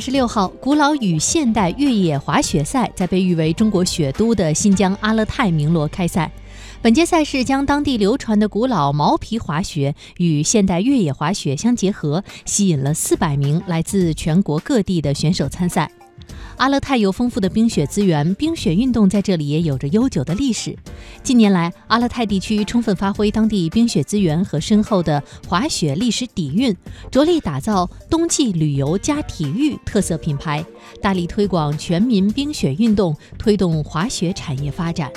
二十六号，古老与现代越野滑雪赛在被誉为中国雪都的新疆阿勒泰鸣罗开赛。本届赛事将当地流传的古老毛皮滑雪与现代越野滑雪相结合，吸引了四百名来自全国各地的选手参赛。阿勒泰有丰富的冰雪资源，冰雪运动在这里也有着悠久的历史。近年来，阿勒泰地区充分发挥当地冰雪资源和深厚的滑雪历史底蕴，着力打造冬季旅游加体育特色品牌，大力推广全民冰雪运动，推动滑雪产业发展。